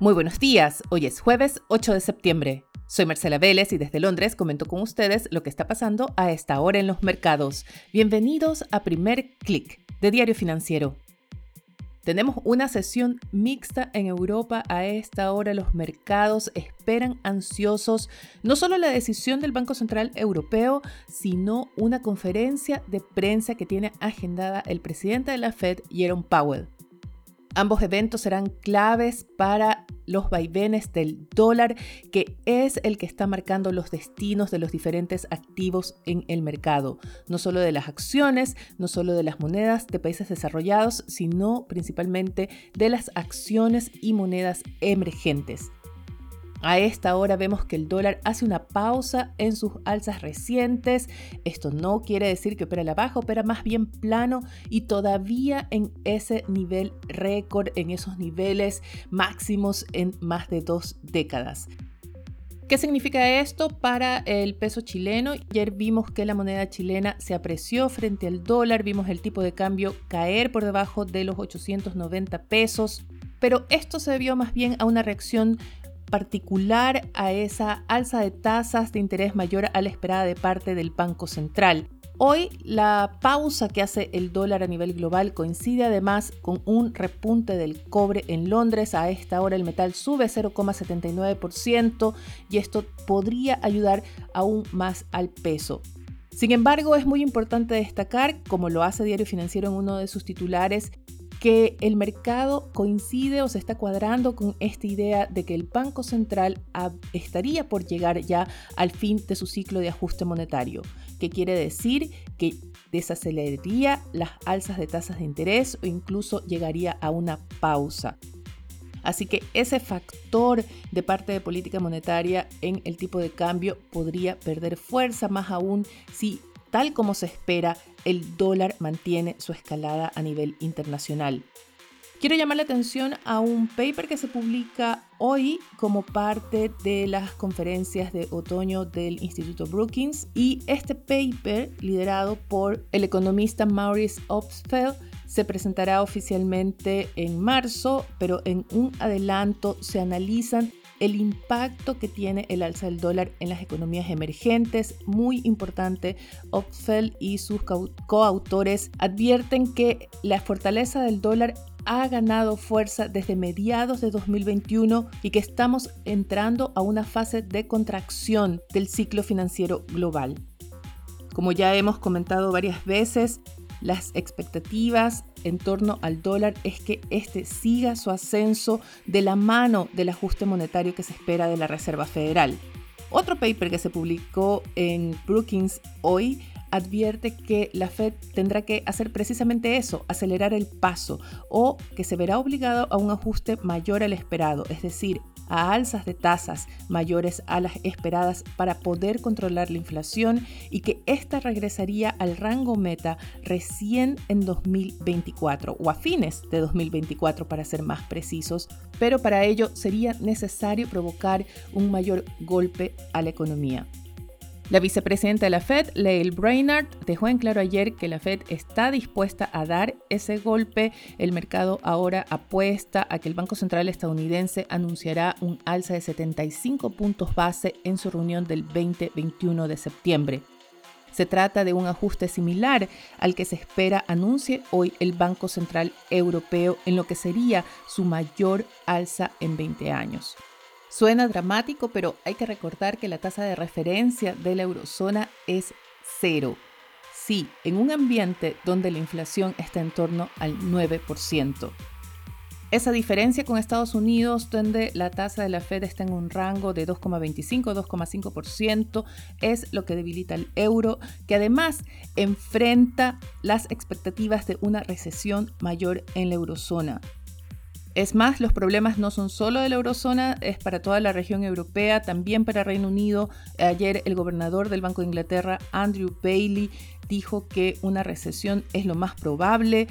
Muy buenos días, hoy es jueves 8 de septiembre. Soy Marcela Vélez y desde Londres comento con ustedes lo que está pasando a esta hora en los mercados. Bienvenidos a Primer Click de Diario Financiero. Tenemos una sesión mixta en Europa a esta hora. Los mercados esperan ansiosos no solo la decisión del Banco Central Europeo, sino una conferencia de prensa que tiene agendada el presidente de la Fed, Jerome Powell. Ambos eventos serán claves para los vaivenes del dólar, que es el que está marcando los destinos de los diferentes activos en el mercado, no solo de las acciones, no solo de las monedas de países desarrollados, sino principalmente de las acciones y monedas emergentes. A esta hora vemos que el dólar hace una pausa en sus alzas recientes. Esto no quiere decir que opera la baja, opera más bien plano y todavía en ese nivel récord, en esos niveles máximos en más de dos décadas. ¿Qué significa esto para el peso chileno? Ayer vimos que la moneda chilena se apreció frente al dólar, vimos el tipo de cambio caer por debajo de los 890 pesos, pero esto se debió más bien a una reacción particular a esa alza de tasas de interés mayor a la esperada de parte del Banco Central. Hoy la pausa que hace el dólar a nivel global coincide además con un repunte del cobre en Londres. A esta hora el metal sube 0,79% y esto podría ayudar aún más al peso. Sin embargo, es muy importante destacar, como lo hace Diario Financiero en uno de sus titulares, que el mercado coincide o se está cuadrando con esta idea de que el Banco Central estaría por llegar ya al fin de su ciclo de ajuste monetario, que quiere decir que desaceleraría las alzas de tasas de interés o incluso llegaría a una pausa. Así que ese factor de parte de política monetaria en el tipo de cambio podría perder fuerza, más aún si tal como se espera, el dólar mantiene su escalada a nivel internacional. Quiero llamar la atención a un paper que se publica hoy como parte de las conferencias de otoño del Instituto Brookings y este paper, liderado por el economista Maurice Obstfeld, se presentará oficialmente en marzo, pero en un adelanto se analizan el impacto que tiene el alza del dólar en las economías emergentes. Muy importante, Opfeld y sus coautores advierten que la fortaleza del dólar ha ganado fuerza desde mediados de 2021 y que estamos entrando a una fase de contracción del ciclo financiero global. Como ya hemos comentado varias veces, las expectativas en torno al dólar es que este siga su ascenso de la mano del ajuste monetario que se espera de la Reserva Federal. Otro paper que se publicó en Brookings hoy advierte que la Fed tendrá que hacer precisamente eso, acelerar el paso, o que se verá obligado a un ajuste mayor al esperado, es decir, a alzas de tasas mayores a las esperadas para poder controlar la inflación y que ésta regresaría al rango meta recién en 2024 o a fines de 2024 para ser más precisos, pero para ello sería necesario provocar un mayor golpe a la economía. La vicepresidenta de la Fed, Lael Brainard, dejó en claro ayer que la Fed está dispuesta a dar ese golpe. El mercado ahora apuesta a que el Banco Central estadounidense anunciará un alza de 75 puntos base en su reunión del 20-21 de septiembre. Se trata de un ajuste similar al que se espera anuncie hoy el Banco Central Europeo en lo que sería su mayor alza en 20 años. Suena dramático, pero hay que recordar que la tasa de referencia de la eurozona es cero. Sí, en un ambiente donde la inflación está en torno al 9%. Esa diferencia con Estados Unidos, donde la tasa de la Fed está en un rango de 2,25-2,5%, es lo que debilita el euro, que además enfrenta las expectativas de una recesión mayor en la eurozona. Es más, los problemas no son solo de la eurozona, es para toda la región europea, también para Reino Unido. Ayer el gobernador del Banco de Inglaterra, Andrew Bailey, dijo que una recesión es lo más probable.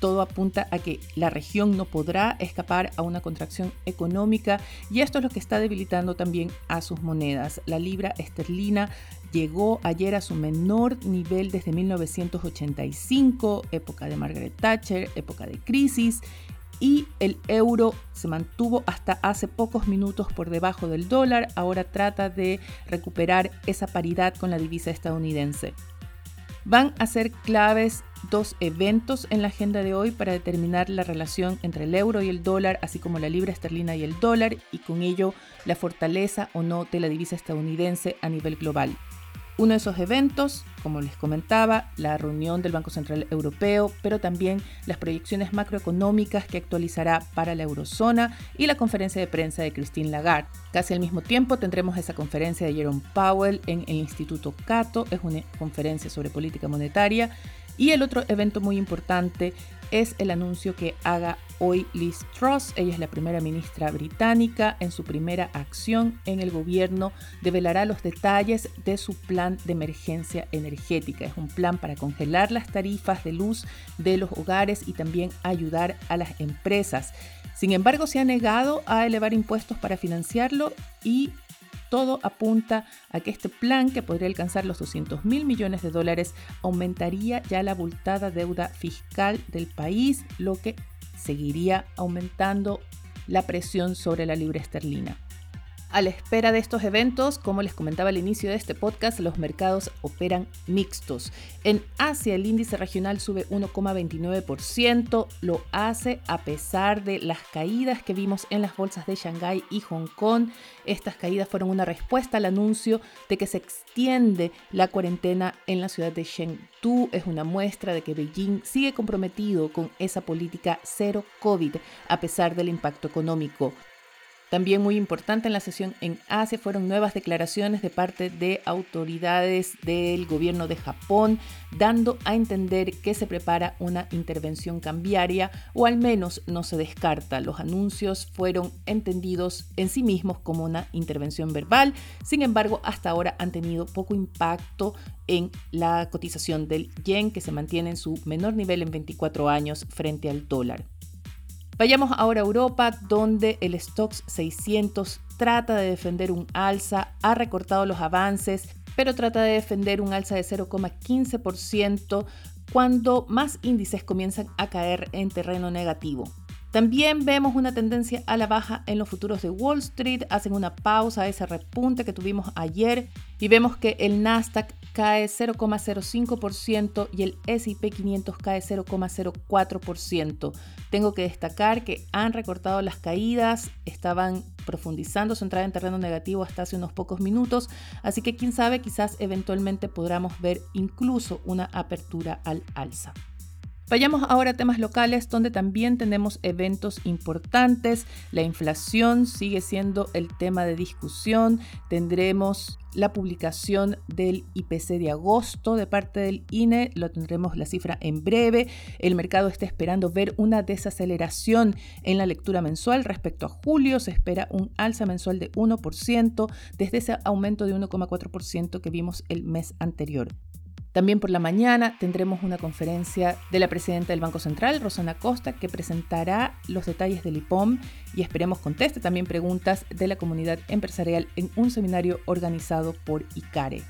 Todo apunta a que la región no podrá escapar a una contracción económica y esto es lo que está debilitando también a sus monedas. La libra esterlina llegó ayer a su menor nivel desde 1985, época de Margaret Thatcher, época de crisis, y el euro se mantuvo hasta hace pocos minutos por debajo del dólar, ahora trata de recuperar esa paridad con la divisa estadounidense. Van a ser claves dos eventos en la agenda de hoy para determinar la relación entre el euro y el dólar, así como la libra esterlina y el dólar, y con ello la fortaleza o no de la divisa estadounidense a nivel global. Uno de esos eventos, como les comentaba, la reunión del Banco Central Europeo, pero también las proyecciones macroeconómicas que actualizará para la eurozona y la conferencia de prensa de Christine Lagarde. Casi al mismo tiempo tendremos esa conferencia de Jerome Powell en el Instituto Cato, es una conferencia sobre política monetaria. Y el otro evento muy importante es el anuncio que haga hoy Liz Truss. Ella es la primera ministra británica. En su primera acción en el gobierno develará los detalles de su plan de emergencia energética. Es un plan para congelar las tarifas de luz de los hogares y también ayudar a las empresas. Sin embargo, se ha negado a elevar impuestos para financiarlo y todo apunta a que este plan, que podría alcanzar los 200 mil millones de dólares, aumentaría ya la abultada deuda fiscal del país, lo que seguiría aumentando la presión sobre la libra esterlina. A la espera de estos eventos, como les comentaba al inicio de este podcast, los mercados operan mixtos. En Asia el índice regional sube 1,29%, lo hace a pesar de las caídas que vimos en las bolsas de Shanghái y Hong Kong. Estas caídas fueron una respuesta al anuncio de que se extiende la cuarentena en la ciudad de Chengdu. Es una muestra de que Beijing sigue comprometido con esa política cero COVID a pesar del impacto económico. También muy importante en la sesión en Asia fueron nuevas declaraciones de parte de autoridades del gobierno de Japón, dando a entender que se prepara una intervención cambiaria o al menos no se descarta. Los anuncios fueron entendidos en sí mismos como una intervención verbal, sin embargo hasta ahora han tenido poco impacto en la cotización del yen que se mantiene en su menor nivel en 24 años frente al dólar. Vayamos ahora a Europa, donde el Stocks 600 trata de defender un alza, ha recortado los avances, pero trata de defender un alza de 0,15% cuando más índices comienzan a caer en terreno negativo. También vemos una tendencia a la baja en los futuros de Wall Street, hacen una pausa a ese repunte que tuvimos ayer y vemos que el Nasdaq cae 0,05% y el SP 500 cae 0,04%. Tengo que destacar que han recortado las caídas, estaban profundizando su entrada en terreno negativo hasta hace unos pocos minutos, así que quién sabe, quizás eventualmente podamos ver incluso una apertura al alza. Vayamos ahora a temas locales donde también tenemos eventos importantes. La inflación sigue siendo el tema de discusión. Tendremos la publicación del IPC de agosto de parte del INE, lo tendremos la cifra en breve. El mercado está esperando ver una desaceleración en la lectura mensual respecto a julio. Se espera un alza mensual de 1% desde ese aumento de 1,4% que vimos el mes anterior. También por la mañana tendremos una conferencia de la presidenta del Banco Central, Rosana Costa, que presentará los detalles del IPOM y esperemos conteste también preguntas de la comunidad empresarial en un seminario organizado por ICARE.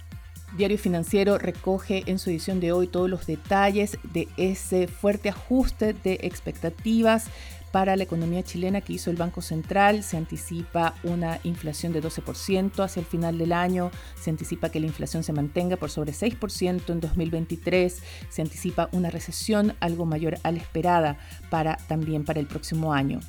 Diario Financiero recoge en su edición de hoy todos los detalles de ese fuerte ajuste de expectativas para la economía chilena que hizo el Banco Central. Se anticipa una inflación de 12% hacia el final del año. Se anticipa que la inflación se mantenga por sobre 6% en 2023. Se anticipa una recesión algo mayor a la esperada para, también para el próximo año.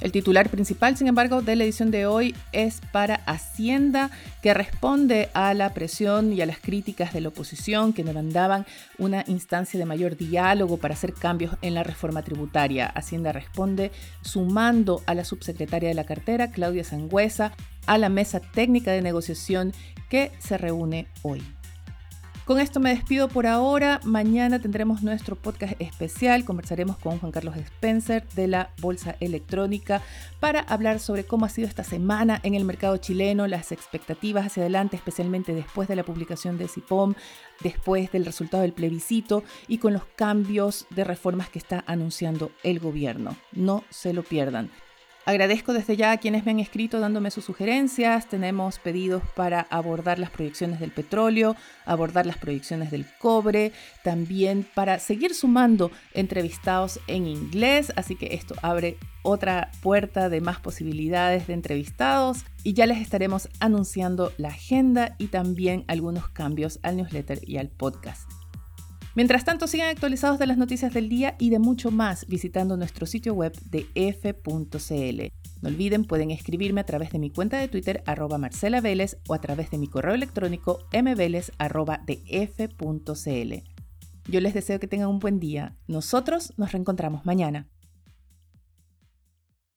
El titular principal, sin embargo, de la edición de hoy es para Hacienda, que responde a la presión y a las críticas de la oposición que demandaban una instancia de mayor diálogo para hacer cambios en la reforma tributaria. Hacienda responde sumando a la subsecretaria de la cartera, Claudia Sangüesa, a la mesa técnica de negociación que se reúne hoy. Con esto me despido por ahora. Mañana tendremos nuestro podcast especial. Conversaremos con Juan Carlos Spencer de la Bolsa Electrónica para hablar sobre cómo ha sido esta semana en el mercado chileno, las expectativas hacia adelante, especialmente después de la publicación de CIPOM, después del resultado del plebiscito y con los cambios de reformas que está anunciando el gobierno. No se lo pierdan. Agradezco desde ya a quienes me han escrito dándome sus sugerencias. Tenemos pedidos para abordar las proyecciones del petróleo, abordar las proyecciones del cobre, también para seguir sumando entrevistados en inglés. Así que esto abre otra puerta de más posibilidades de entrevistados y ya les estaremos anunciando la agenda y también algunos cambios al newsletter y al podcast. Mientras tanto, sigan actualizados de las noticias del día y de mucho más visitando nuestro sitio web de f.cl. No olviden, pueden escribirme a través de mi cuenta de Twitter arroba Marcela Vélez o a través de mi correo electrónico mveles arroba de f.cl. Yo les deseo que tengan un buen día. Nosotros nos reencontramos mañana.